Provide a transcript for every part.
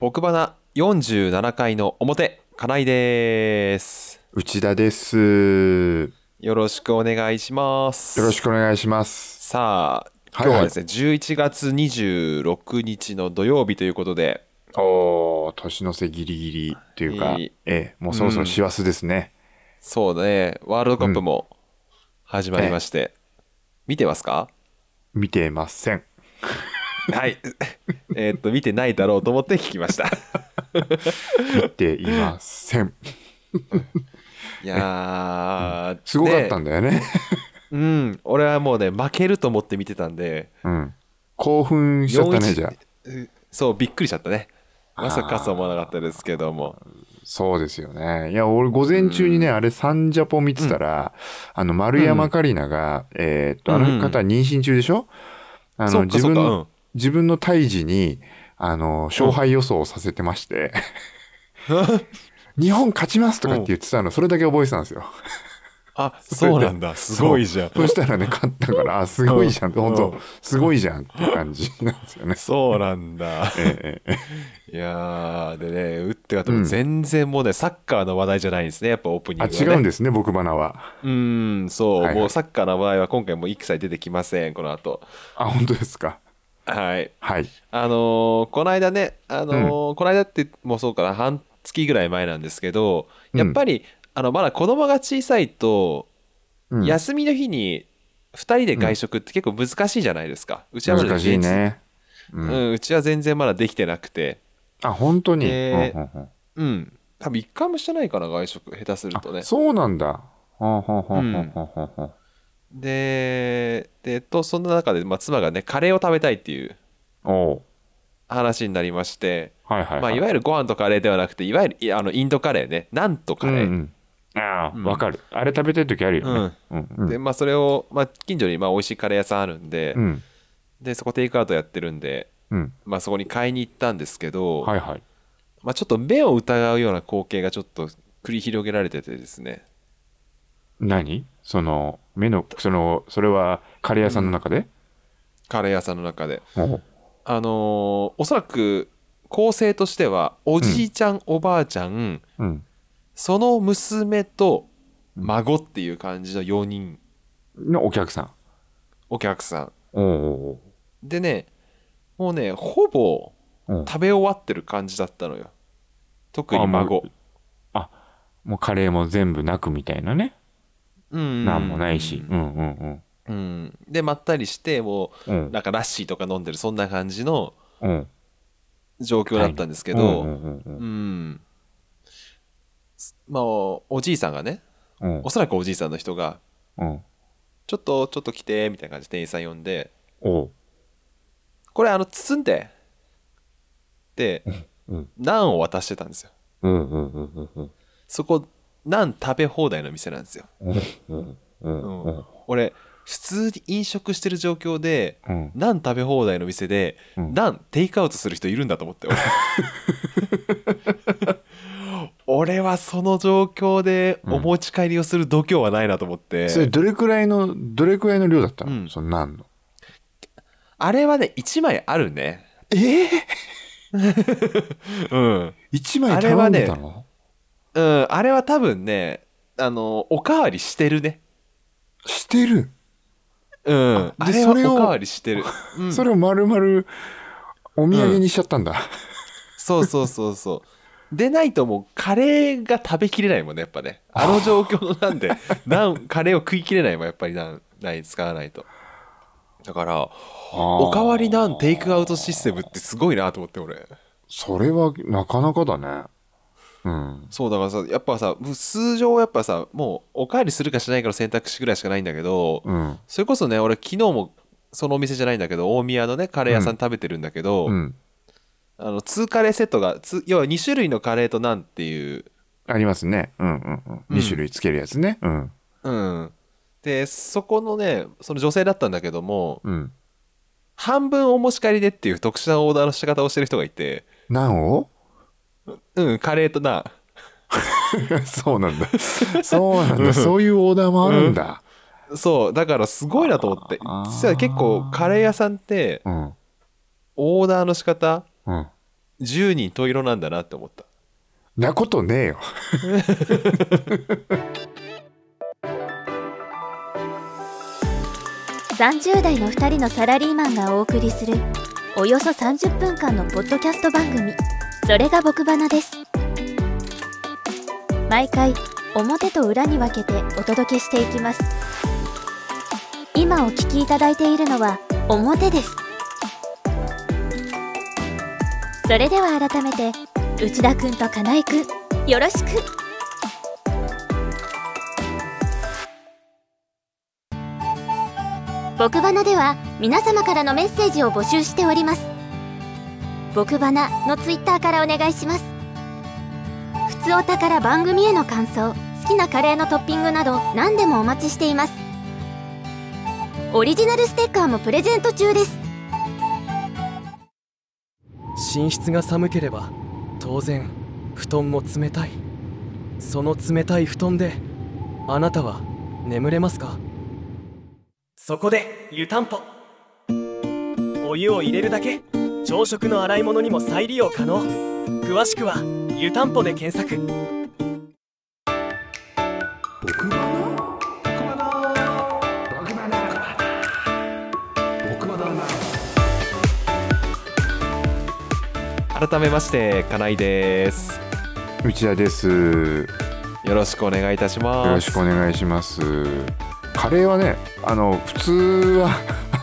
僕花47回の表、金井です。内田です。よよろしくお願いします。ろしくお願いします。さあ、はい今日はですね、11月26日の土曜日ということで、おー、年の瀬ギリギリというか、いいええ、もうそろそろ師走ですね。そうだね、ワールドカップも始まりまして、見てますか？見てません。はい。えーっと、見てないだろうと思って聞きました。見ていません。いやー、すごかったんでだよね。うん、俺はもうね、負けると思って見てたんで、うん。興奮しちゃったね、4-1じゃあ。そう、びっくりしちゃったね。まさかそう思わなかったですけども。そうですよね。いや、俺、午前中にね、あれ、サンジャポ見てたら、あの、丸山桂里奈が、えーっと、あの方、妊娠中でしょ？あの、自分の、自分の胎児に、あの、勝敗予想をさせてまして、日本勝ちますとかって言ってたの、それだけ覚えてたんですよ。あ、そうなんだ。すごいじゃん。そしたらね、勝ったから、あ、すごいじゃん。うん本当うんすごいじゃんって感じなんですよね。そうなんだ。ええええいやー、でね、打ってかとも全然もうね、サッカーの話題じゃないんですね、やっぱオープニンあ、グは、ね。違うんですね、僕花は。うーん、そう、はいはいもうサッカーの場合は今回も一切出てきません、この後。あ、本当ですか。はい。はい。あのーこの間ね、あのーこの間ってもうそうかな、半月ぐらい前なんですけど、やっぱり、あの、まだ子供が小さいと、うん休みの日に2人で外食って結構難しいじゃないですか。うちはまだ難しいね。ううんん、うちは全然まだできてなくて、あ、本当に？でうんうんうんうん、多分一回もしてないかな、外食、下手するとねあ。そうなんだ。ほんほんほんほんほんほんほんで、で、と、そんな中で、まあ、妻がね、カレーを食べたいっていうおう話になりまして、はいはいはい。まあ、いわゆるご飯とカレーではなくて、いわゆるいあのインドカレーね、なんとカレー。うんうんあうんあ、わかる。あれ食べたい時あるよね。うんうんで、まあ、それを、まあ、近所に、まあ、美味しいカレー屋さんあるんで、うんで、そこテイクアウトやってるんで、うん。まあ、そこに買いに行ったんですけど、はいはい。まあ、ちょっと目を疑うような光景がちょっと繰り広げられててですね、何？その、目の、その、それはカレー屋さんの中で？カレー屋さんの中で。あのーおそらく構成としてはおじいちゃん、おばあちゃんうん。その娘と孫っていう感じの4人。のお客さん。お客さん。でねもうねほぼ食べ終わってる感じだったのよ。特に孫。あ、もうカレーも全部なくみたいなね。うんなんもないし。うんうんうんでまったりしてもうん。う。うんなんかラッシーとか飲んでるそんな感じのうん。状況だったんですけど、うんうんうんうんまあおじいさんがねうんおそらくおじいさんの人がうん。ちょっと、ちょっと来て、みたいな感じで店員さん呼んで。これ、あの、包んで、で、うん。ナンを渡してたんですよ。うんうんうんうんうん。そこ、ナン食べ放題の店なんですよ。うんうんうんうん。俺、普通に飲食してる状況で、うん。ナン食べ放題の店で、うん。ナンテイクアウトする人いるんだと思って、俺。俺はその状況でお持ち帰りをする度胸はないなと思って、それどれくらいの、どれくらいの量だったの、うん。その何の？あれはね、1枚あるね。ええ うん。一枚頼んでたの、うん、あれは多分ね、あの、おかわりしてるね。してる、うん。あれはおかわりしてる。うん、それを丸々お土産にしちゃったんだ。そうそうそうそう。でないともうカレーが食べきれないもんね、やっぱね。あの状況なんで、なんカレーを食いきれないもん、やっぱりなんない使わないと。だから、おかわりなんテイクアウトシステムってすごいなと思って、俺。それはなかなかだね。うん。そうだからさ、やっぱさ、通常はやっぱさ、もうおかわりするかしないかの選択肢ぐらいしかないんだけど、うん。それこそね、俺昨日もそのお店じゃないんだけど、大宮のね、カレー屋さん食べてるんだけど、うん。あの、2カレーセットが、つ要は2種類のカレーとナンっていう、ありますね。うんうんうん。2種類つけるやつね。うん。うん。で、そこのね、その女性だったんだけども、うん。半分お持ち帰りでっていう特殊なオーダーの仕方をしてる人がいて、何を？うん、カレーとナン。そうなんだ。そうなんだ。そういうオーダーもあるんだ。そう、だからすごいなと思って。実は結構カレー屋さんって、うん。オーダーの仕方うん。10人十色なんだなって思ったなことねえよ30代の2人のサラリーマンがお送りするおよそ30分間のポッドキャスト番組それが僕花です。毎回表と裏に分けてお届けしていきます。今お聞きいただいているのは表です。それでは改めて内田くんと金井くんよろしく。僕花では皆様からのメッセージを募集しております。僕花のツイッターからお願いします。ふつおたから番組への感想好きなカレーのトッピングなど何でもお待ちしています。オリジナルステッカーもプレゼント中です。寝室が寒ければ当然布団も冷たい。その冷たい布団であなたは眠れますか？そこで湯たんぽ。お湯を入れるだけ朝食の洗い物にも再利用可能。詳しくは「湯たんぽ」で検索。改めまして金井です内田ですよろしくお願いいたしますよろしくお願いしますカレーはねあの普通は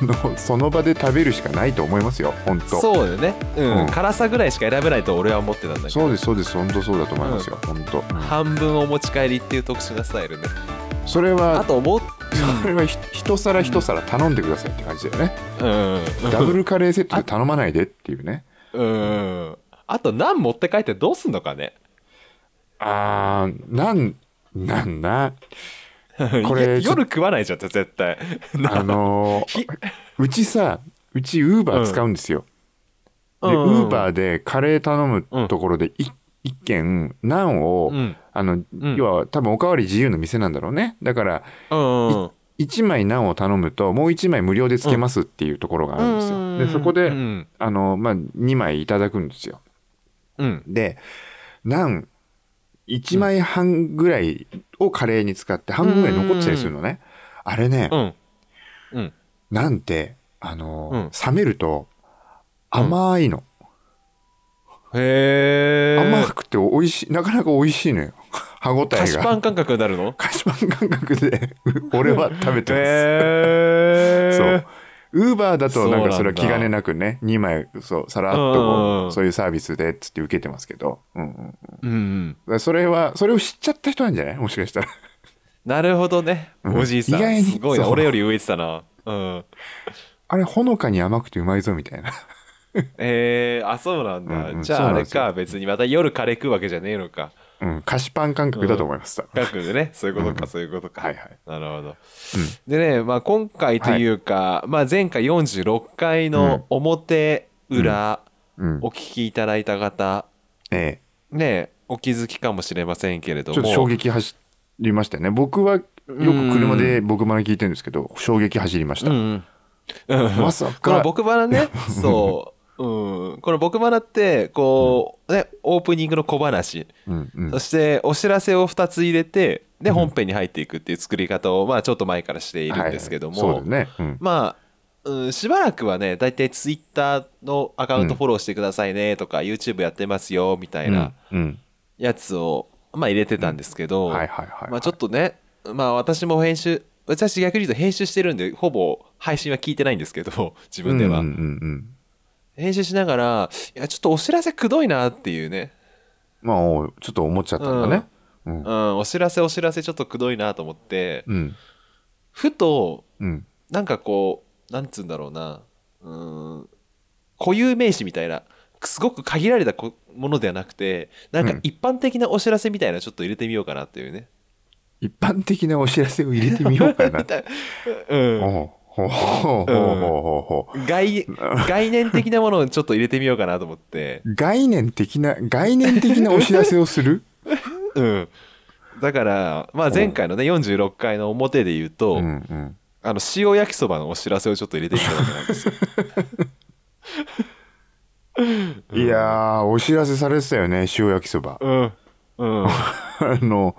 あのその場で食べるしかないと思いますよ本当。そうだよね、うん。うん。辛さぐらいしか選べないと俺は思ってたんだけど。そうですそうです本当そうだと思いますよ、本当、うん。半分お持ち帰りっていう特殊なスタイルね。それはあと思っ それはひ一皿一皿頼んでくださいって感じだよね、うん。ダブルカレーセットで頼まないでっていうね。うん。あと何持って帰ってどうすんのかね。あーなんなんな これ夜食わないじゃんって絶対。あのー ひうちさうちウーバー使うんですよ、でウーバーでカレー頼むところでい一軒ナンを、うん。あのん。要は多分おかわり自由の店なんだろうね。だからうんうん1枚ナンを頼むともう1枚無料でつけますっていうところがあるんですよ、でそこで、うん。あのまあ、2枚いただくんですよ。うん。でナン1枚半ぐらいをカレーに使って半分ぐらい残ってたりするのね、あれね、うん。うん。なんてあの、うん。冷めると甘いの、へえ甘くて美味しいなかなか美味しいのよ。歯ごたえが。菓子パン感覚になるの？菓子パン感覚で俺は食べてます、そうウーバーだとなんかそれは気兼ねなくね2枚そうさらっとそういうサービスでっつって受けてますけど、うんうんうん、それはそれを知っちゃった人なんじゃない？もしかしたら。なるほどね。うん。おじいさん。意外にすごいな俺より上行ってたな。うん。あれほのかに甘くてうまいぞみたいな。えー、あそうなんだ、うんうん。じゃああれか別にまた夜カレー食うわけじゃねえのかうん菓子パン感覚だと思います、多分。各でね。そういうことか、うん。そういうことか。はいはい。なるほど、でね、まあ、今回というか、まあ、前回46回の表裏うん。お聞きいただいた方、えねお気づきかもしれませんけれども。えちょっと衝撃走りましたよね。僕はよく車で僕まで聞いてるんですけど衝撃走りました、うんうん。うん。まさか。僕花ね。そう、うん、この僕花ってこう、ね、オープニングの小話。うんうん。そしてお知らせを2つ入れてで本編に入っていくっていう作り方を、まあ、ちょっと前からしているんですけども、はい。はい。そうだね、うん。まあ、うん、しばらくはね大体ツイッターのアカウントフォローしてくださいねとか、YouTube やってますよみたいなうん。うん。やつを、まあ、入れてたんですけど、はいはいはい、まあ、ちょっとね、まあ、私も編集私逆に言うと編集してるんでほぼ配信は聞いてないんですけど自分では、うんうんうん編集しながらいやちょっとお知らせくどいなっていうね、まあちょっと思っちゃったんだね。うん。うん、お知らせお知らせちょっとくどいなと思って、うん。ふとうん。なんかこうなんつうんだろうな。うーん固有名詞みたいなすごく限られたこものではなくてなんかうん。一般的なお知らせみたいなのちょっと入れてみようかなっていうね、一般的なお知らせを入れてみようかな。うん、ほうほうほうほうほう概概念的なものをちょっと入れてみようかなと思って、う概念的な概念的なお知らせをする？うん、だから、まあ、前回のね46回の表で言うと、うんうん。あの塩焼きそばのお知らせをちょっと入れてみたわけなんですよ。いやーお知らせされてたよね塩焼きそば。うん。うん。あの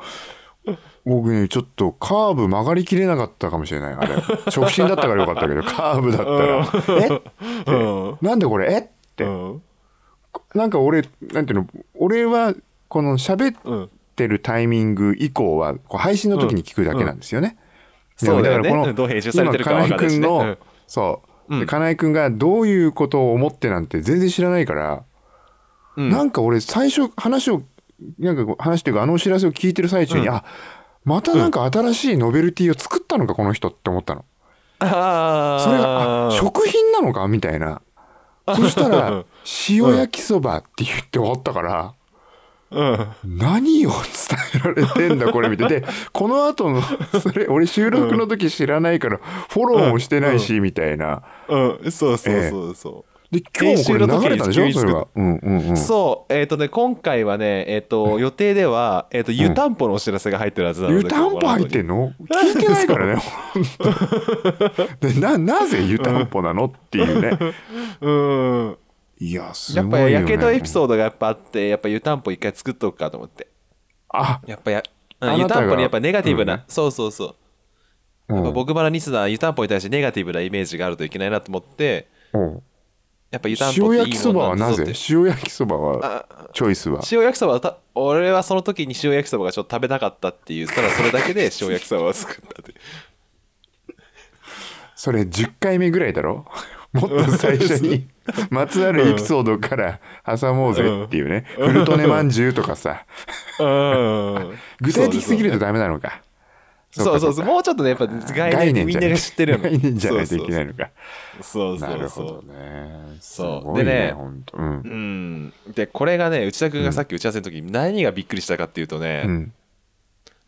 僕ねちょっとカーブ曲がりきれなかったかもしれないあれ。直進だったからよかったけどカーブだったら。え？うん。なんでこれ？え？って。うん。なんか俺なんていうの？俺はこの喋っうんてるタイミング以降は配信の時に聞くだけなんですよね。でそうだよね。からこのどう編集されてるかわかんの、うん。そう、金井君がどういうことを思ってなんて全然知らないから、うん。なんか俺最初話をなんか話っていうかあのお知らせを聞いてる最中に、うん。あまたなんか新しいノベルティを作ったのかこの人って思ったの。ああそれがあ食品なのか？みたいな。そしたら塩焼きそばって言って終わったから。うん。何を伝えられてんだこれ？見てでこの後のそれ俺収録の時知らないからフォローもしてないしみたいな。うん。そうそうそうそで今日もこれ流れたでしょそれはうんうんうん。うそう。えっとね今回はねえっと予定ではえっと湯たんぽのお知らせが入ってるはずなので湯たんぽ入ってんの？聞いてないからね。でななぜ湯たんぽなのっていうね。うん。いやすやっぱごいよね。やけどエピソードがやっぱあってやっぱ湯たんぽ一回作っとくかと思って。あ。やっぱや湯たんぽにやっぱネガティブな、うん。そうそうそう。うん。やっぱ僕バラニスナー湯たんぽに対してネガティブなイメージがあるといけないなと思ってうんやっぱ湯たんぽっていいも塩焼きそばはなぜ塩焼きそばはあチョイスは？塩焼きそばはた俺はその時に塩焼きそばがちょっと食べたかったっていうただそれだけで 塩焼きそばを作ったってそれ10回目ぐらいだろ？もっと最初にまつわるエピソードから挟もうぜっていうね、フルトネまん。じゅうとかさ。うん。具体的すぎるとダメなのかそうそうそう。かもうちょっとねやっぱ概念みんなが知ってるよ概念じゃないといけないのか。そうそうなるほどそうねすそう。でねうん。うん。でこれがね内田君がさっき打ち合わせの時に何がびっくりしたかっていうとね、うん。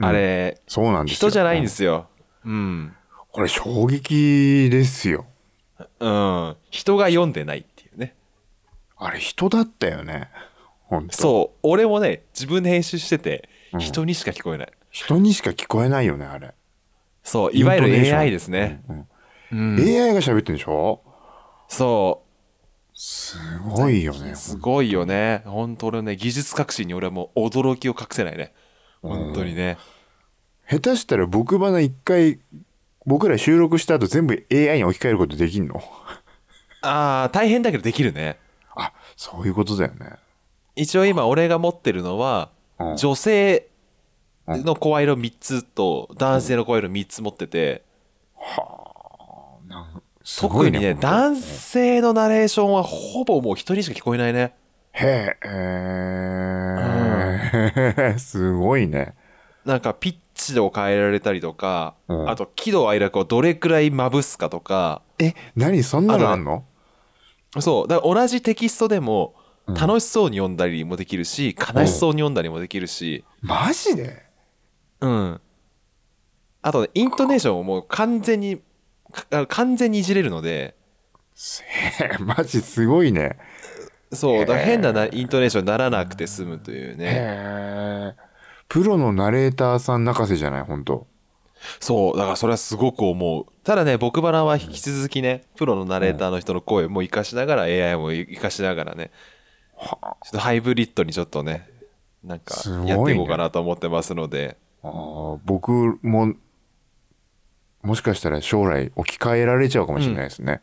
あれそうなんですよ。人じゃないんですよ。うん、これ衝撃ですよ。うん、人が読んでないっていうね。あれ人だったよね。本当そう。俺もね自分で編集しててうん人にしか聞こえない、人にしか聞こえないよねあれ。そういわゆる AI ですね、うんうん、AI が喋ってるんでしょ？そすごいよねうすごいよね。本当俺ね。技術革新に俺はもう驚きを隠せないね。本当にね、下手したら僕花一回僕ら収録した後全部 AI に置き換えることできんの？ああ大変だけどできるね。あそういうことだよね。一応今俺が持ってるのはうん。女性の声色3つと男性の声色3つ持っててなんすごい特にね男性のナレーションはほぼもう一人しか聞こえないね。へえ、すごいね。なんかピッチを変えられたりとか、うん。あと喜怒哀楽をどれくらいまぶすかとかえ何？そんなのあんの？そうだから同じテキストでもうん。楽しそうに読んだりもできるし、悲しそうに読んだりもできるし、マジで？うん、あとねイントネーションをもう完全にか完全にいじれるので。へえマジすごいね。そうだから変ななイントネーションにならなくて済むというね。へえプロのナレーターさん泣かせじゃない？本当。そうだからそれはすごく思う。ただね僕バラは引き続きねプロのナレーターの人の声も活かしながら AI も活かしながらねちょっとハイブリッドにちょっとねなんかすごいねやっていこうかなと思ってますので、あー僕ももしかしたら将来置き換えられちゃうかもしれないですね、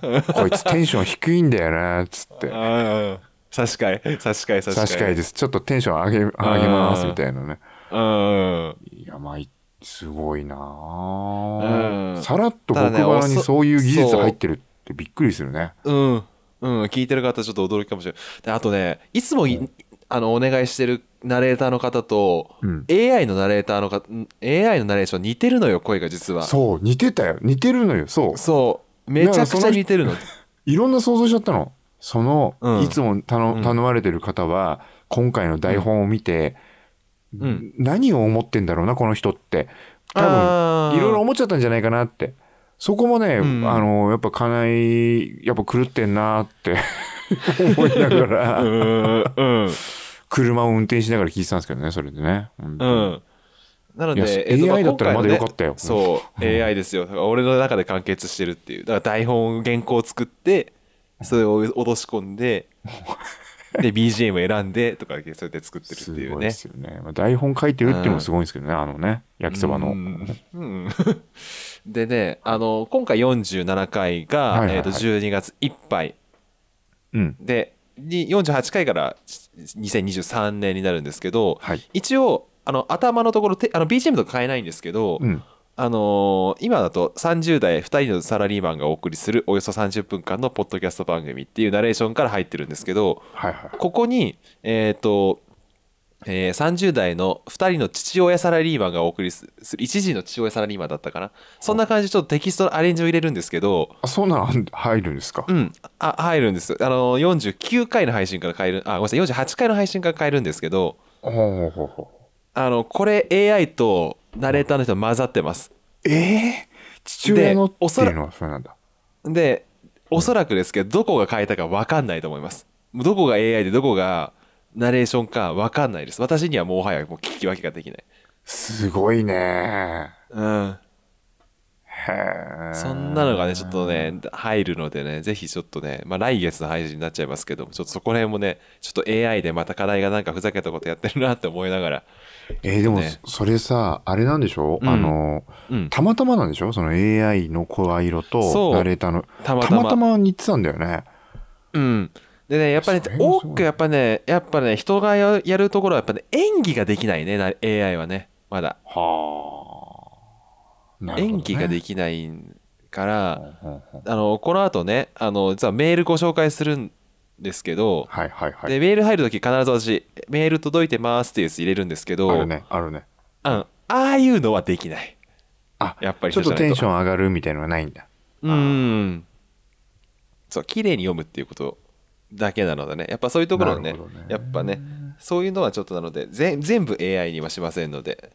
こいつテンション低いんだよなっつって。ああ差し替え差し替え差し替え差し替えです。ちょっとテンション上げ上げますみたいなね。うん。いやまあいすごいなあ、うん。さらっと僕側におそそういう技術入ってるってびっくりするね。う。ん。うん。聞いてる方ちょっと驚きかもしれない。であとねいつもいあのお願いしてるナレーターの方と、うん。AI のナレーターの方 AI のナレーション似てるのよ声が実は。そう似てたよ。似てるのよそう。そう。めちゃくちゃ似てるの。いろんな想像しちゃったの。その、うん。いつも頼うん。頼まれてる方は今回の台本を見て、うん。何を思ってんだろうなこの人って。多分いろいろ思っちゃったんじゃないかなって。そこもね、うん。あのやっぱ金井やっぱ狂ってんなって 思いながら、うんうん車を運転しながら聞いてたんですけどねそれでね。うん。なので、えっと AI だったらまだよか今ったよ。そう、AI ですよ。だから俺の中で完結してるっていう。だから台本原稿を作ってそれを落とし込んで で BGM 選んでとかそれで作ってるってすいうね。ごいですよね。まあ、台本書いてるっていうのもすごいんですけどね、あのね、焼きそばの。うん。うん。でねあの今回47回が、はいはいはい。えー、と12月いっぱい。うん。でに48回から2023年になるんですけど、はい。一応あの頭のところてあの BGM とか変えないんですけど、うん。あのー今だと30代2人のサラリーマンがお送りするおよそ30分間のポッドキャスト番組っていうナレーションから入ってるんですけどはいはい。ここにえっ、と、えー30代の2人の父親サラリーマンがお送りする一時の父親サラリーマンだったかな。そんな感じでちょっとテキストのアレンジを入れるんですけどあ、そんなん入るんですか、うん。あ入るんです。あのー49回の配信から変えるあごめんなさい。48回の配信から変えるんですけどあのこれ AI とナレーターの人混ざってます。ええ父親のっておそらいうのはそうなんだ。でおそらくですけどどこが変えたか分かんないと思います。どこが AI でどこがナレーションか分かんないです。私にはもはやもう聞き分けができない。すごいね。うん。へえ。そんなのがねちょっとね入るのでねぜひちょっとねまあ来月の配信になっちゃいますけどちょっとそこら辺もねちょっと AI でまた課題がなんかふざけたことやってるなって思いながら。えーでもね。それさあれなんでしょ、うん。あのうん。たまたまなんでしょ？その AI の声色とナレーターの。たまたま。たまたま似てたんだよね。うんでねやっぱり、ね多くやっぱねやっぱね人がややるところはやっぱね演技ができないねな AI はねまだ。はあ、ね。演技ができないから、あのこの後ねあの実はメールご紹介するんですけど、はいはいはい。でメール入るとき必ず私メール届いてますっていうやつ入れるんですけどあるねあるね。うんああいうのはできない。あやっぱりちょっとテンションン上がるみたいのがないんだ。うん。そう綺麗に読むっていうことだけなのでね。やっぱそういうところをねね。やっぱねそういうのはちょっとなのでぜ全部 AI にはしませんので、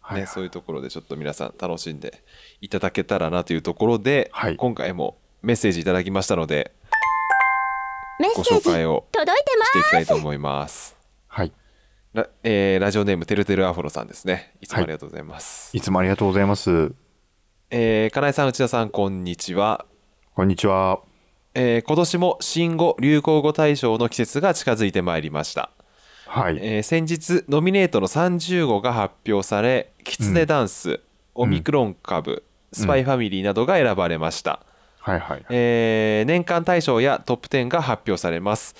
はい。ね、そういうところでちょっと皆さん楽しんでいただけたらなというところで、はい。今回もメッセージいただきましたのでごメッセージ紹介を届いてましていきたいと思います。はい。ラ,、えーラジオネームてるてるアフロさんですね。いつもありがとうございます。い。つもありがとうございます。えー、金井さん、内田さん、こんにちは。こんにちはえー今年も新語・流行語大賞の季節が近づいてまいりました。はい、えー先日ノミネートの30号が発表され「キツネダンス」オミクロン株」スパイファミリー」などが選ばれました、はいはいえー年間大賞やトップ10が発表されます。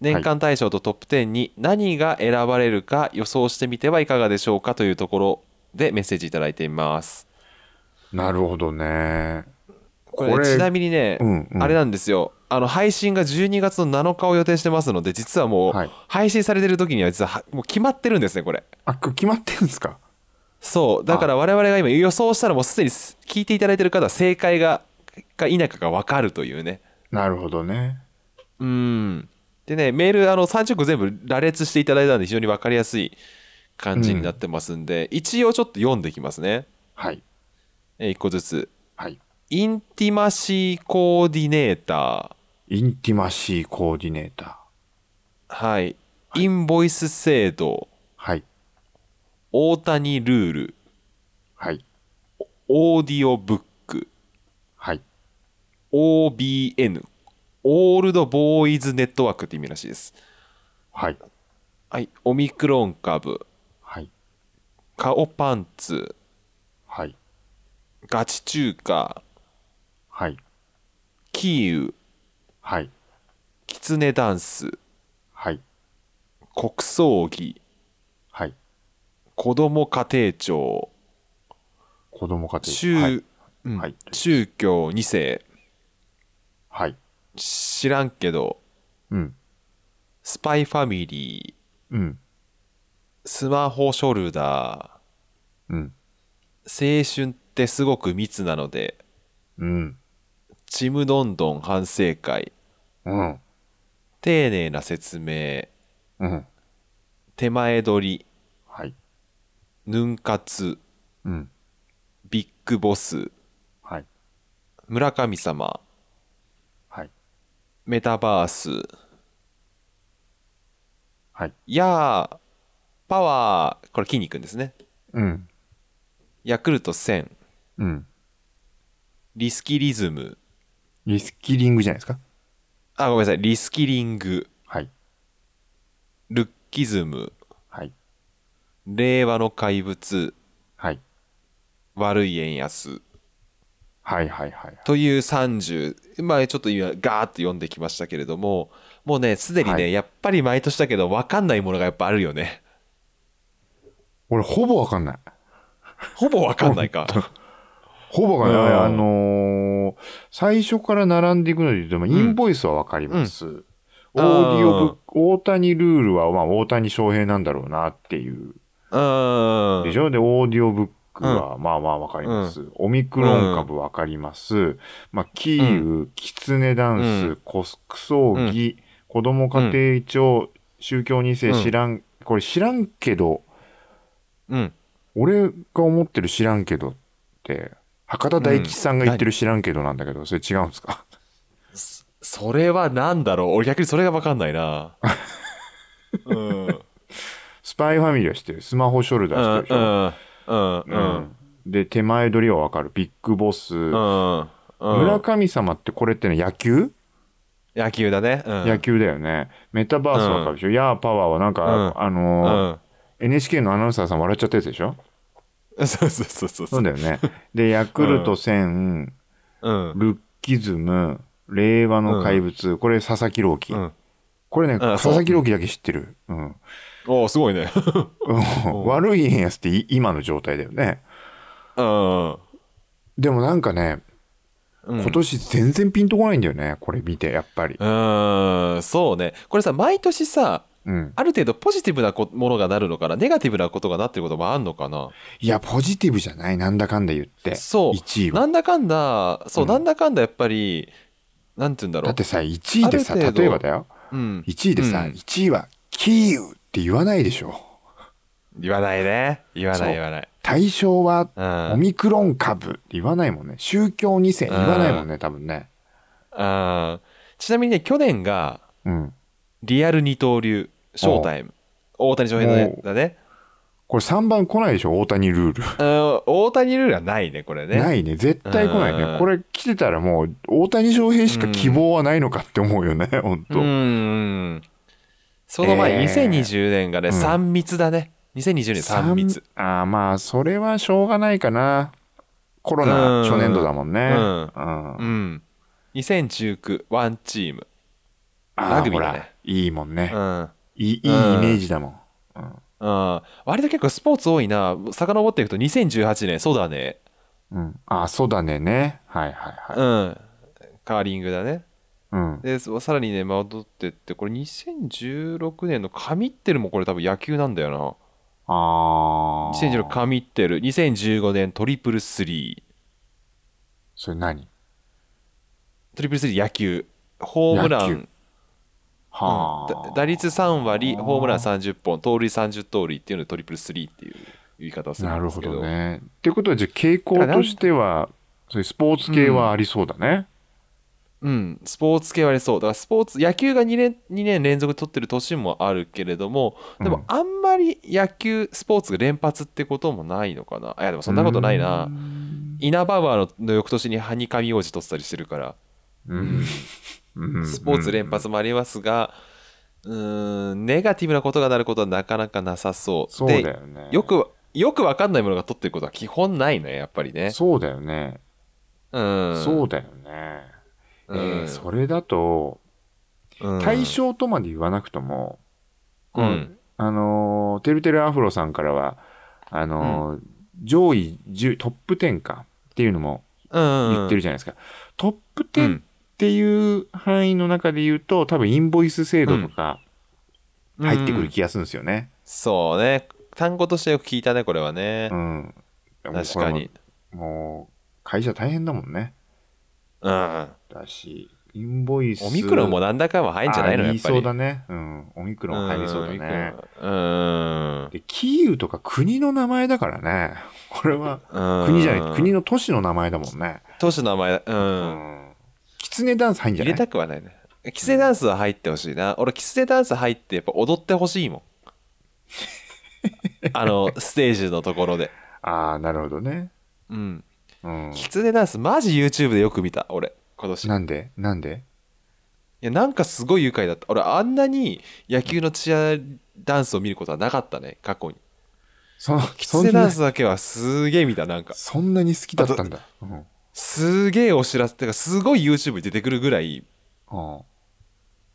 年間大賞とトップ10に何が選ばれるか予想してみてはいかがでしょうかというところでメッセージいただいています。なるほどねこれちなみにね、うんうん。あれなんですよ。あの配信が12月の7日を予定してますので実はもうはい。配信されてる時には実ははもう決まってるんですねこれ。あ決まってるんですか？そう。だから我々が今予想したらもうすでに聞いていただいてる方は正解がか否かが分かるというね。なるほどね。うん。でねメールあの30個全部羅列していただいたんで非常に分かりやすい感じになってますんで、一応ちょっと読んできますね。はい。え1個ずつ。はいインティマシーコーディネータインティマシーコーディネーターーはい。インボイス制度。はい。大谷ルール。はい。オーディオブック。はい。OBN オールドボーイズネットワークって意味らしいです。はい。はい。オミクロン株。はい。カオパンツ。はい。ガチ中華はい。キーウ。はい。キツネダンス。はい。国葬儀。はい。子ども家庭庁。子供家庭宗,、はい。うん。はい。宗教2世。はい。知らんけど。うん。スパイファミリー。うん。スマホショルダうん。ー青春ってすごく密なので。うんちむどんどん反省会。うん。丁寧な説明。うん。手前取り。はい。ヌン活。うん。ビッグボス。はい。村神様。はい。メタバース。はい。やーパワー。これ筋肉ですね。うん。ヤクルト1000うん。リスキリズムリスキリングじゃないですか？あごめんなさい。リスキリング。はい。ルッキズム。はい。令和の怪物。はい。悪い円安。はいはいはい。という30まあちょっと今ガーッと読んできましたけれどももうねすでにね、はい。やっぱり毎年だけど分かんないものがやっぱあるよね。俺ほぼわかんない。ほぼ分かんないかほぼわかんない、うん。あのー最初から並んでいくので言うと、まあインボイスはわかります、ん。オーディオブック大谷ルールはまあ大谷翔平なんだろうなっていう。うん。でしょ？でオーディオブックはまあまあわかります、オミクロン株わかります、まあ、キーウ、キツネダンス、うん。コスク葬儀、子供家庭庁、宗教2世知らん、これ知らんけどうん。俺が思ってる知らんけどって博多大吉さんが言ってる知らんけどなんだけど、それ違うんですか？それは何だろう？俺逆にそれが分かんないな。うん。スパイファミリーは知ってる？スマホショルダー知ってるでしょ、うんうんうんで手前取りはわかる？ビッグボス、うんうん。村神様ってこれってね野球、野球だね、うん、野球だよね。メタバースわかるでしょ、ヤーパワーはなんか、うん。あのー NHK のアナウンサーさん笑っちゃったやつでしょ？うん そうそうそうそうそう。だよね。でヤクルト1000、うん。ルッキズム令和の怪物、これ佐々木朗希、うん。これね、そう。佐々木朗希だけ知ってる、うん。おおすごいね。うん。悪い円安ってい今の状態だよね。うん。でもなんかねうん。今年全然ピンとこないんだよねこれ見てやっぱり。うん。そうね。これさ毎年さうん。ある程度ポジティブなこものがなるのかな？ネガティブなことがなってることもあんのかな？いやポジティブじゃないなんだかんだ言ってそう。1位は。なんだかんだそう、うん。なんだかんだやっぱりなんて言うんだろう。だってさ1位でさ例えばだよ。うん、1位でさ、うん。1位はキーウって言わないでしょ。言わないね。言わない言わない。対象はうん。オミクロン株って言わないもんね。宗教2世言わないもんね多分ね。うん。ちなみにね去年がうん。リアル二刀流ショータイム。大谷翔平のねだね。これ3番来ないでしょ？大谷ルール。うん大谷ルールはないねこれね。ないね。絶対来ないうん。ねこれ来てたらもう大谷翔平しか希望はないのかって思うよね本当、うんその前、えー。2020年がね、うん。3密だね。2020年3密。ああまあそれはしょうがないかな。コロナうん。初年度だもんね。うん。うん。うん。2019ワンチーム。ラグビーだね。いいもんね、うんいいいいイうん。メージだもん、うん。うん。割と結構スポーツ多いな。遡っていくと2018年。そうだね。うん、あそうだねね。はいはいはい、うん。カーリングだね。うん、でそさらにね戻ってってこれ2016年の神ってるもこれ多分野球なんだよな。ああ2016神ってる。2015年トリプルスリー。それ何？トリプルスリー野球。ホームランはあ、打率3割ホームラン30本盗塁30盗塁っていうのでトリプルスリーっていう言い方をするなんるほですけど。どね。ってことはじゃあ傾向としてはそういうスポーツ系はありそうだね、うん、スポーツ系はありそう。だからスポーツ野球が2年 ,2 年連続取ってる年もあるけれどもでうん。もあんまり野球スポーツが連発ってこともないのかな。いやでもそんなことないな。イナバウアーのの翌年にハニカミ王子取ってたりしてるから。うんうんスポーツ連発もありますがうーんネガティブなことがなることはなかなかなさそう。そうだでよね。よくよくわかんないものが取ってることは基本ないねやっぱりね。そうだよね、うん。そうだよね、うん。えーそれだとうん。対象とまで言わなくとも、うん。あのーてるてるアフロさんからはあのー上位10トップ10かっていうのもうん言ってるじゃないですか、トップう10っんていう範囲の中で言うと多分インボイス制度とか入ってくる気がするんですよね。そうね単語としてよく聞いたねこれはねう、ん。確かにも。もう会社大変だもんね。うんだし、インボイス。オミクロンもなんだかは入んじゃないのやっぱりそうだね。うん。オミクロン入りそうだね。うんで、キーウとか国の名前だからね。これはうん国じゃない、国の都市の名前だもんね。都市の名前ううんん。キツネダンス入んじゃ入れないたくはないね。キツネダンスは入ってほしいな。俺キツネダンス入ってやっぱ踊ってほしいもん。あのステージのところで。ああ、なるほどね。うん。うん。キツネダンスマジ YouTube でよく見た俺。今年。なんで？なんで？やなんかすごい愉快だった。俺あんなに野球のチアダンスを見ることはなかったね過去に。そキそんなツネダンスだけはすげえ見たなんか。そんなに好きだったんだ。うんすげえお知らせってかすごい YouTube に出てくるぐらいあ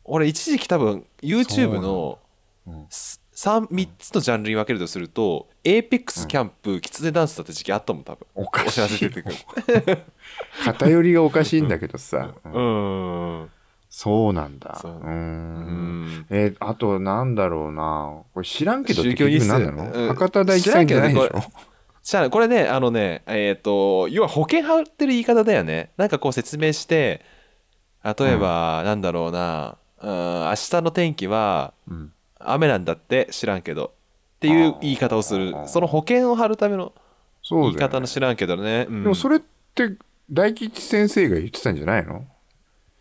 俺一時期多分 YouTube のそうなんだ。うん。す三3つのジャンルに分けるとすると APEX キャンプ、キツネダンスだった時期あったもん多分。おかしいお知らせ出てくる。偏りがおかしいんだけどさ。ううん。んそうなんだ。そう。うー。うん。んえーあとなんだろうな。これ知らんけど宗教結2世局何なの、うん。博多大吉さんじゃないでしょ？じゃあこれねあのねえっ、と要は保険張ってる言い方だよね。なんかこう説明して例えば、なんだろうなうん明日の天気はうん。雨なんだって知らんけど。っていう言い方をする。その保険を張るための言い方の知らんけどね、うん。でもそれって大吉先生が言ってたんじゃないの？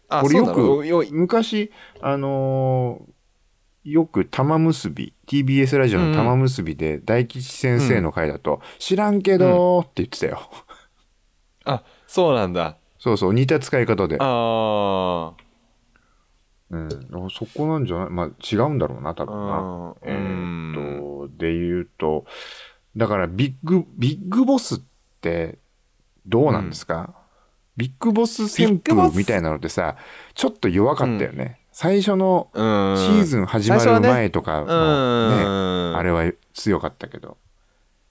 あ俺よくよ昔あのーよく玉結び TBS ラジオの玉結びで大吉先生の回だと「知らんけど」って言ってたよ、あそうなんだ。そうそう似た使い方で。あうん、あそこなんじゃない？まあ違うんだろうな多あ分な。うん。えーっとで言うとだからビッグビッグボスってどうなんですか、ビッグボス旋ビッグボス風みたいなのってさちょっと弱かったよね、最初のうん。シーズン始まる前とかね、ん。あれは強かったけど。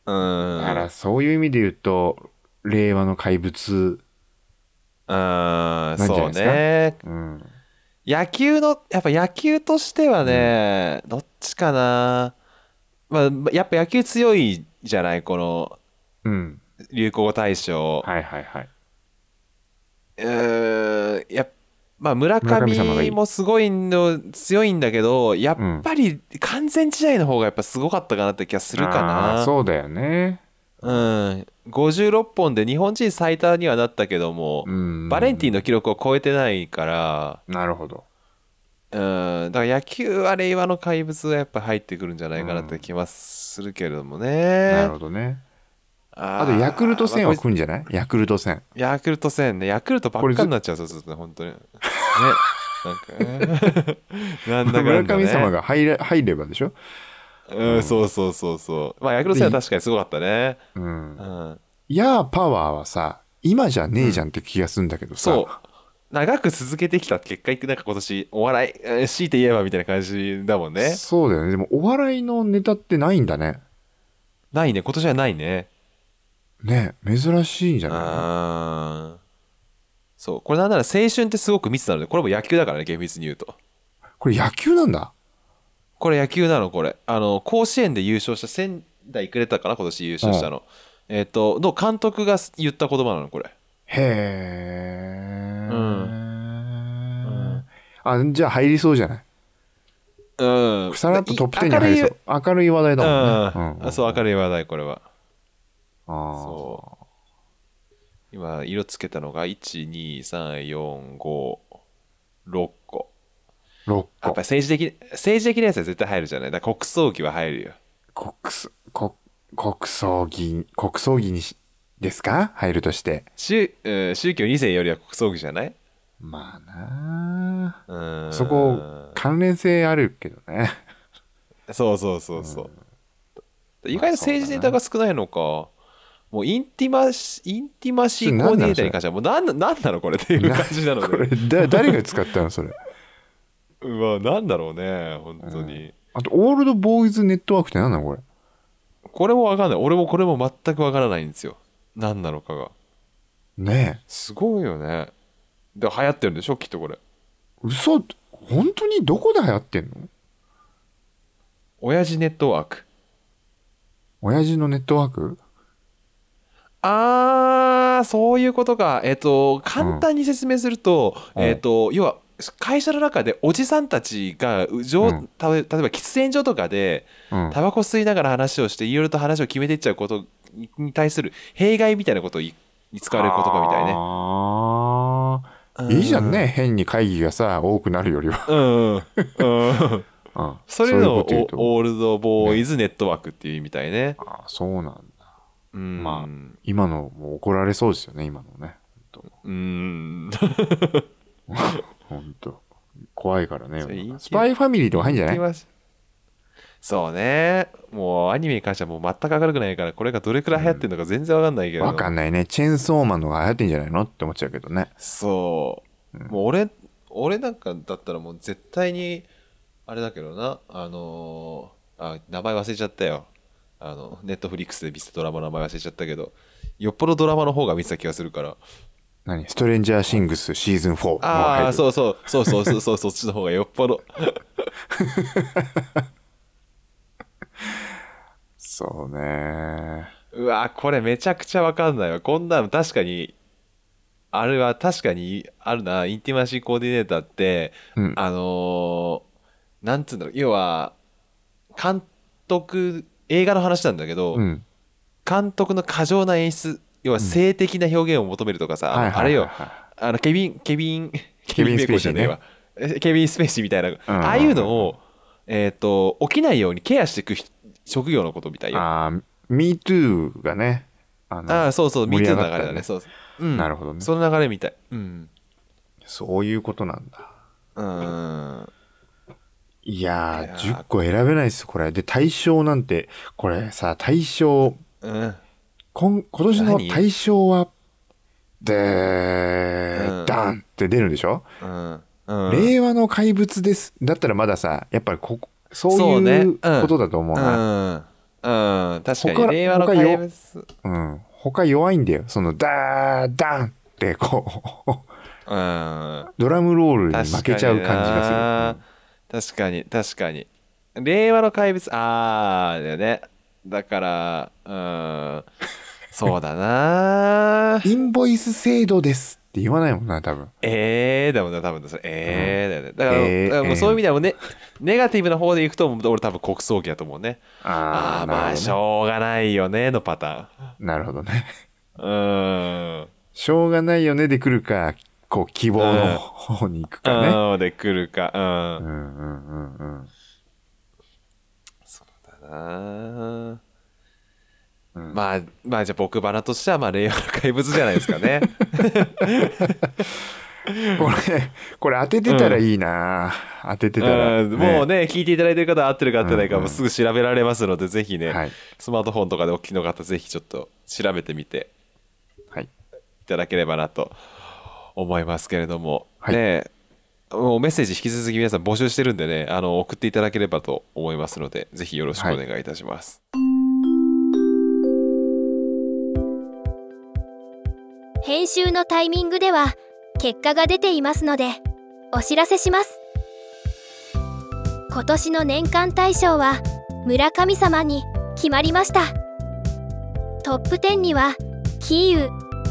うん。だからそういう意味で言うと令和の怪物、うん。なんじゃないですか？ね。うん、野球のやっぱ野球としてはね、どっちかな。まあやっぱ野球強いじゃない？このうん、流行語大賞、はいはいはい。うーんやっまあ村上もすごいの強いんだけどやっぱり完全試合の方がやっぱすごかったかなって気がするかあーなそうだよね、うん。56本で日本人最多にはなったけども、うん、バレンティンの記録を超えてないから。なるほど。うん。だから野球は令和の怪物がやっぱ入ってくるんじゃないかなって気はするけれどもね、なるほどねああとヤクルト戦は来るんじゃない？ヤクルト戦。れヤクルト戦ねヤクルトばっかになっちゃうそうするとね本当に。ね。なんかね。なんだかね、村神様が入れ入ればでしょ、うん、そうそうそうそう。まあヤクルト戦は確かにすごかったね。うん。う、ん。ヤーパワーはさ今じゃねえじゃんって気がするんだけどさ、そう。長く続けてきた結果なんか今年お笑いえー強いて言えばみたいな感じだもんね。そうだよね。でもお笑いのネタってないんだね。ないね。今年はないねね珍しいんじゃない？そう。これなんなら青春ってすごく密なのでこれも野球だからね厳密に言うと。これ野球なんだ？これ野球なのこれ。あの甲子園で優勝した仙台育英だかな今年優勝したの、えっ、との監督が言った言葉なのこれ。へえ、ん。あじゃあ入りそうじゃない？うん。さらっとトップ10に入りそう。明るい話題だもんね、うん。うん。あそう明るい話題これはそう。今色つけたのが12345個。6やっ個ぱり政治的政治的なやつは絶対入るじゃない？だ国葬儀は入るよ。国葬国国葬儀国葬儀にしですか？入るとして。宗,、うん、宗教2世よりは国葬儀じゃない？まあなうん。あそこ関連性あるけどね。そうそうそうそう、意外と政治ネタが少ないのかもうインティマシインティマシーコーディネーターに関してはもう何ななんなのこれっていう感じなの？これ。でだ誰が使ったのそれ？うわなんだろうね本当に、あとオールドボーイズネットワークって何なのこれ？これもわかんない。俺もこれも全くわからないんですよ。何なのかが。ねえ。すごいよね。で流行ってるんでしょ？きっとこれ。嘘？本当にどこで流行ってんの？親父ネットワーク。親父のネットワーク？あーそういうことか。えっ、と簡単に説明すると、うん。えっ、と要は会社の中でおじさんたちがうじょううん。た例えば喫煙所とかでうん。タバコ吸いながら話をしていろいろと話を決めていっちゃうことに対する弊害みたいなことに使われる言葉みたいね。ああいいじゃんね。変に会議がさ多くなるよりは、うんうん。うん。うん、それのオオールドボーイズネットワークっていう意味みたいね。あそうなんだうん。まあ今のも怒られそうですよね今のね。うん。本当。怖いからねスパイファミリーとか入んじゃない？そうね。もうアニメに関してはもう全く明るくないからこれがどれくらい流行ってるのか全然わかんないけど、わかんないね。チェーンソーマンのが流行ってんじゃないの？って思っちゃうけどね。そう、もう俺俺なん。かだったらもう絶対にあれだけどなあのーあ名前忘れちゃったよあのネットフリックスで見せたドラマの名前忘れちゃったけどよっぽどドラマの方が見てた気がするから。何？ストレンジャーシングスシーズン4もああうそうそう。そうそうそうそう そっちの方がよっぽど。そうね。うわこれめちゃくちゃわかんないわ。こんなの確かにあれは確かにあるな。インティマシーコーディネーターって、うん。あのーなんつうんだろう。要は監督映画の話なんだけど、うん。監督の過剰な演出要は性的な表現を求めるとかさ、はいはいはいはい。あれよ。あのケビンケビン ケビンベーコンじゃねケビン・スペーシーみたいな、ん。ああいうのを、えっと起きないようにケアしていく人職業のことみたいよ。ああ MeToo がね。あのああそうそう、盛 MeToo の流れだね。そうそう。うん。なるほどね。その流れみたい。うん。そういうことなんだ。うーん。いやーいやー。10個選べないっすこれ。で大賞なんてこれさ大賞。うん。今今年の何？大賞はでうん。ーダンって出るんでしょ、うん。うん。令和の怪物です。だったらまださやっぱりここそそういううん。ことだと思ううな、ん。うん。確か他に、令和の怪物。うん。他弱いんだよ。そのダーダンってこう。うん。ドラムロールに負けちゃう感じが確かに、確かに。令和の怪物、あー、だよね。だから、うん。そうだなインボイス制度ですって言わないもんな多分えーだもんね、多分それ。えーだよね。だから、えーだからもうそういう意味ではね、ネガティブな方でいくと、俺多分国葬儀だと思うね。ああ、まあ、しなるほょうがないよね、のパタどなるほどねーン。うーん。しょうがないよねで来るかこう希望の方に行くかね。うん、で来るか。うん。うんうんうんうん。だな。うん。まあ、まあ、じゃあ僕花としては、まあ、令和の怪物じゃないですかね。これこれ当ててたらいいな、当ててたら、うん。もうね、聞いていただいてる方は合ってるか合ってないか、うんうん。もうすぐ調べられますので、ぜひね、はい。スマートフォンとかでお聞きの方、ぜひちょっと調べてみて。はい。いただければなと思いますけれども、はい。ねもうメッセージ引き続き皆さん募集してるんでねあの送っていただければと思いますのでぜひよろしくお願いいたします、編集のタイミングでは結果が出ていますのでお知らせします。今年の年間大賞は村神様に決まりました。トップ10にはキーウ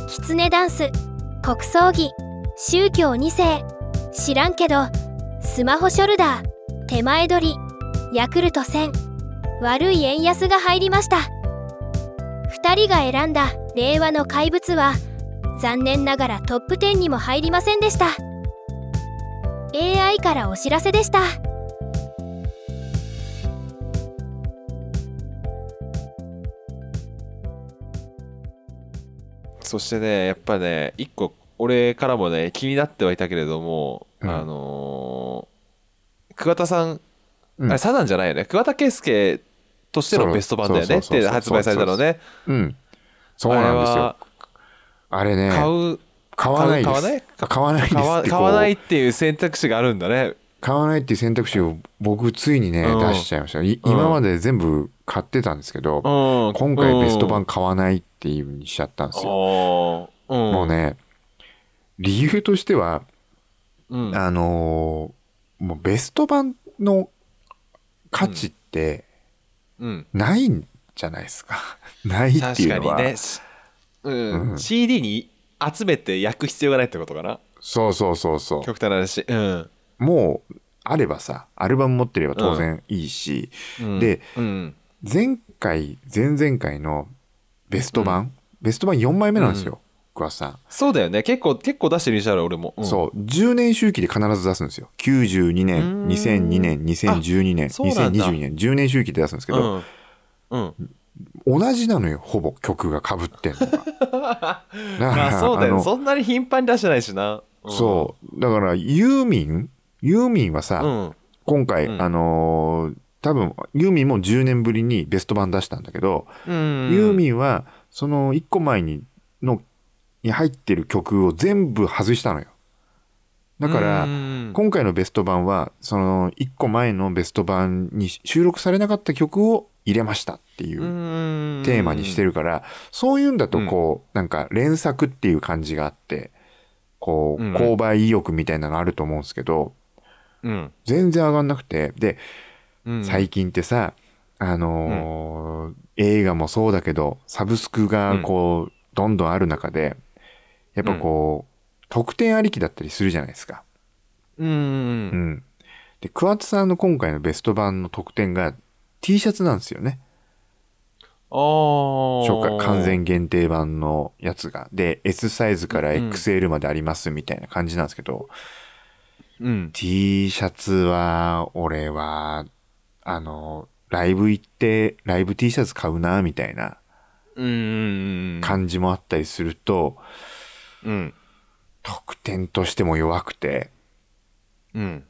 キツネダンス国葬儀宗教2世知らんけどスマホショルダー手前取りヤクルト1000悪い円安が入りました。2人が選んだ令和の怪物は残念ながらトップ10にも入りませんでした。AI からお知らせでした。そしてねやっぱね一個俺からもね気になってはいたけれども、うん。あのー桑田さん、うん。あれサザンじゃないよね。桑田佳祐としてのベスト版だよね。って発売されたのね。うん。そうなんですよ。ああれね買う買わない買わない？買わない買わないこっていう選択肢があるんだね。う買わないっていう選択肢を僕ついにね、うん。出しちゃいました。今まで全部買ってたんですけど、うん。今回ベスト版買わないっていう風にしちゃったんですよ、よ、うん、もうね理由としてはうん、あのーもうベスト版の価値ってうん、ないんじゃないですか。ないって確いうのは。かにね、しうん。うん。CD に集めて焼く必要がないってことかな。そうそうそうそ極端な話。うん、う。もうあればさアルバム持ってれば当然いいし、うん、でうん、前回前々回のベスト版、ベスト版4枚目なんですよ、桑田さん。そうだよね。結構結構出してる印象ある俺も、うん。そう。10年周期で必ず出すんですよ。92う年ーん。2002年2012年あそうなんだ。2022年。10年周期で出すんですけど、うん、うん、同じなのよほぼ。曲がかぶってんのが。まあそうだよ。そんなに頻繁に出してないしな、うん。そう。だからユーミン？ユユーミンはさ、うん。今回、うん。あのー多分ユーミンも10年ぶりにベスト版出したんだけど、うん。ユーミンはその1個前にのに入ってる曲を全部外したのよ。だから、うん。今回のベスト版はその1個前のベスト版に収録されなかった曲を入れましたっていううん。テーマにしてるから、そういうんだとこう、なんか連作っていう感じがあってこううん。購買意欲みたいなのあると思うんですけどうん。全然上がんなくて。でうん最近ってさ、あのー映画もそうだけどサブスクがこう、どんどんある中でやっぱこう、特典ありきだったりするじゃないですか。うんうん、で桑田さんの今回のベスト版の特典が T シャツなんですよね。ああ初回完全限定版のやつが。で S サイズから XL までありますみたいな感じなんですけど、うん。T シャツは俺はあのライブ行ってライブ T シャツ買うなみたいなうん感じもあったりすると、うん。特典としても弱くてうん。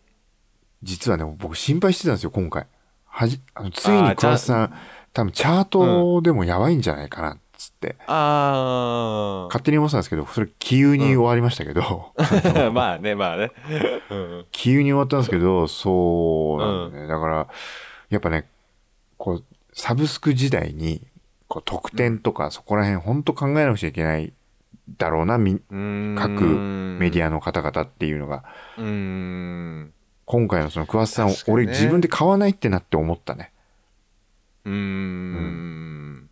実はね僕心配してたんですよ今回。はじあのついに桑田さん多分チャートでもやばいんじゃないかなっつって、あ勝手に思ってたんですけどそれ気優に終わりましたけど、あ まあねまあね。うん。気優に終わったんですけどそうなんだね、だからやっぱねこうサブスク時代にこう特典とかそこら辺本当考えなくちゃいけないだろうなみ各メディアの方々っていうのが。アうん。今回のその桑田さんをね。俺自分で買わないってなって思ったね。うーん。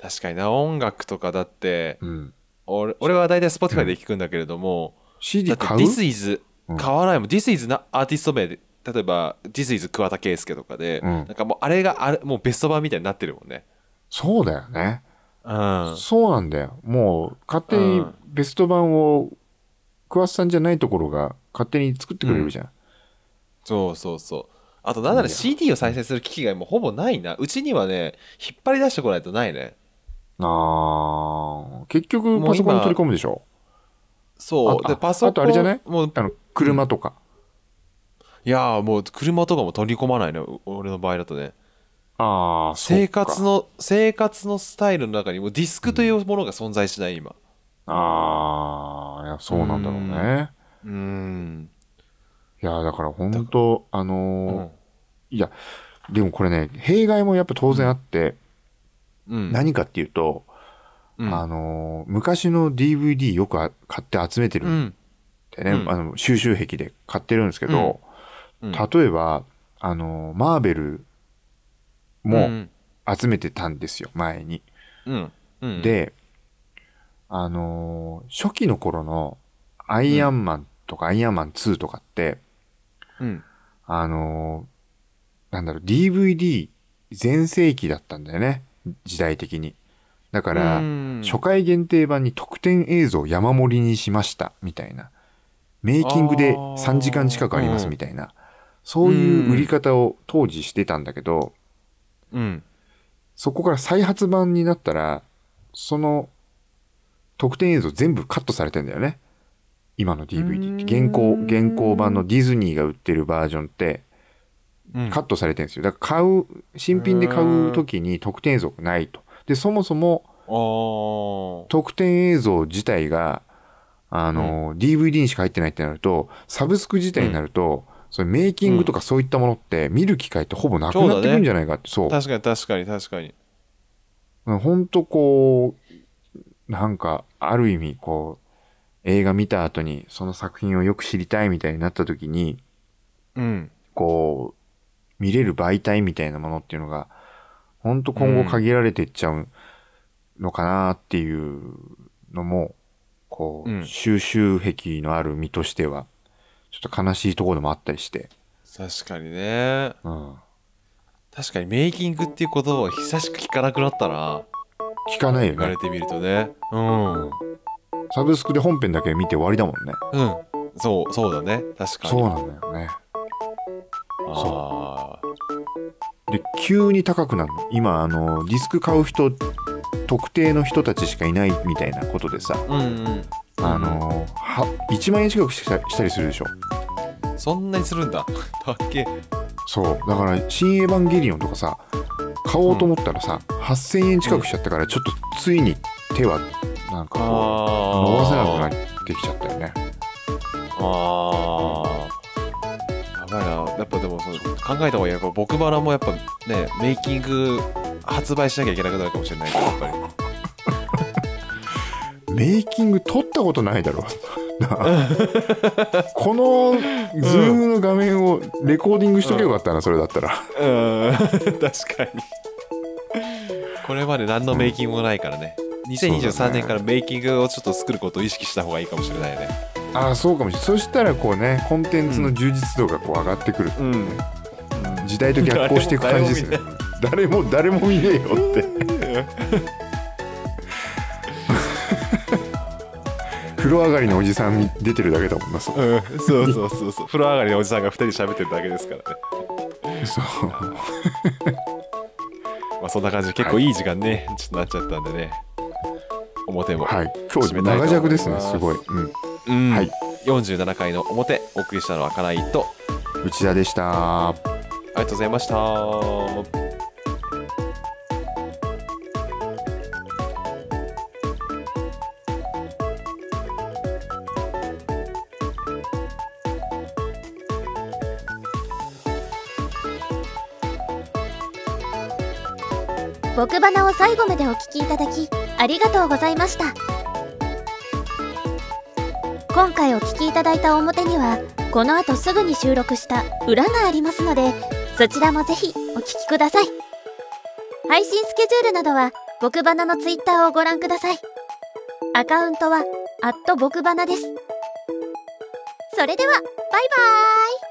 確かにな音楽とかだってうん。俺俺は大体 Spotify で聞くんだけれども、だ CD って買う This is うん。買わないもん。This is なアーティスト名で例えば This is 桑田佳祐とかで、うん。なんかもうあれがあれもうベスト版みたいになってるもんね。そうだよね。うん。そうなんだよ。もう勝手にうん。ベスト版を桑田さんじゃないところが勝手に作ってくれるじゃん、そうそうそう。あとなんなら CD を再生する機器がもうほぼないな。うちにはね引っ張り出してこないとないね。あー。結局パソコンに取り込むでしょ？そう。あでパソコンあとあれじゃない？もうあの車とか、いやーもう車とかも取り込まないのう俺の場合だとね。ああ生活の生活のスタイルの中にもディスクというものが存在しない今。ああいやそうなんだろうね。うーん。いやだから本当あのうーん。いやでもこれね弊害もやっぱ当然あって、うん。何かっていうと、うん。あのー昔の DVD よくあ買って集めてるうんんでね、うん。あの収集癖で買ってるんですけど、うん例えばあのーマーベルもうん。集めてたんですよ前に。であのー初期の頃のアイアンマンとかアイアンマン2とかって、うん。あのーなんだろう DVD 全盛期だったんだよね時代的に。だから、うん。初回限定版に特典映像山盛りにしましたみたいな。メイキングで3時間近くありますみたいなそういう売り方を当時してたんだけどうん。そこから再発版になったらその特典映像全部カットされてんだよね。今の DVD って。現行現行版のディズニーが売ってるバージョンってうん。カットされてるんですよ。だから買う新品で買う時に特典映像がないと。でそもそも特典映像自体があの、DVD にしか入ってないってなるとサブスク自体になると、それメイキングとかそういったものって見る機会ってほぼなくなってくんじゃないかって。そう。確かに確かに確かに。ほんとこうなんかある意味こう映画見た後にその作品をよく知りたいみたいになった時にうん。こう見れる媒体みたいなものっていうのがほんと今後限られていっちゃうのかなっていうのもこう、うん。収集癖のある身としてはちょっと悲しいところでもあったりして、確かにね。うん、確かにメイキングっていう言葉を久しく聞かなくなったな。聞かないよね。言われてみるとね。うん。サブスクで本編だけ見て終わりだもんね。うん。そうそうだね。確かに。そうなんだよね。あで急に高くなるの。今あのディスク買う人特定の人たちしかいないみたいなことでさ。ーうんうんあのは1万円近くしたしたりするでしょ。そんなにするんだ。たっけそう。だから「新エヴァンゲリオン」とかさ買おうと思ったらさ、8000円近くしちゃったからちょっとついに手はなんかこう伸ばせなくなってきちゃったよね。ああやばいな。やっぱでもその考えた方がいい。やっぱ僕話もやっぱねメイキング発売しなきゃいけなくなるかもしれない。からやっぱりメイキング撮ったことないだろ なあ。この Zoom の画面をレコーディングしとけばよかったな、それだったら。うん。確かに。これまで何のメイキングもないからね。2023年からメイキングをちょっと作ることを意識した方がいいかもしれないね。ああそうかもしれない。そしたらこうねコンテンツの充実度がこう上がってくる、うん。時代と逆行していく感じですね。誰も誰も見ねえよって 風呂上がりのおじさん出てるだけだもんなそううん、そうそうそうそう。風呂上がりのおじさんが2人喋ってるだけですからね。そう。まあそんな感じで結構いい時間ね、ちょっとなっちゃったんでね。表も、はい。今日長尺ですねすごい、うん、うんはい47回の表お送りしたのはかないと内田でした。ありがとうございました僕花を最後までお聞きいただきありがとうございました。今回お聞きいただいた表にはこの後すぐに収録した裏がありますのでそちらもぜひお聞きください。配信スケジュールなどは僕花のツイッターをご覧ください。アカウントは僕花です。それではバイバーイ。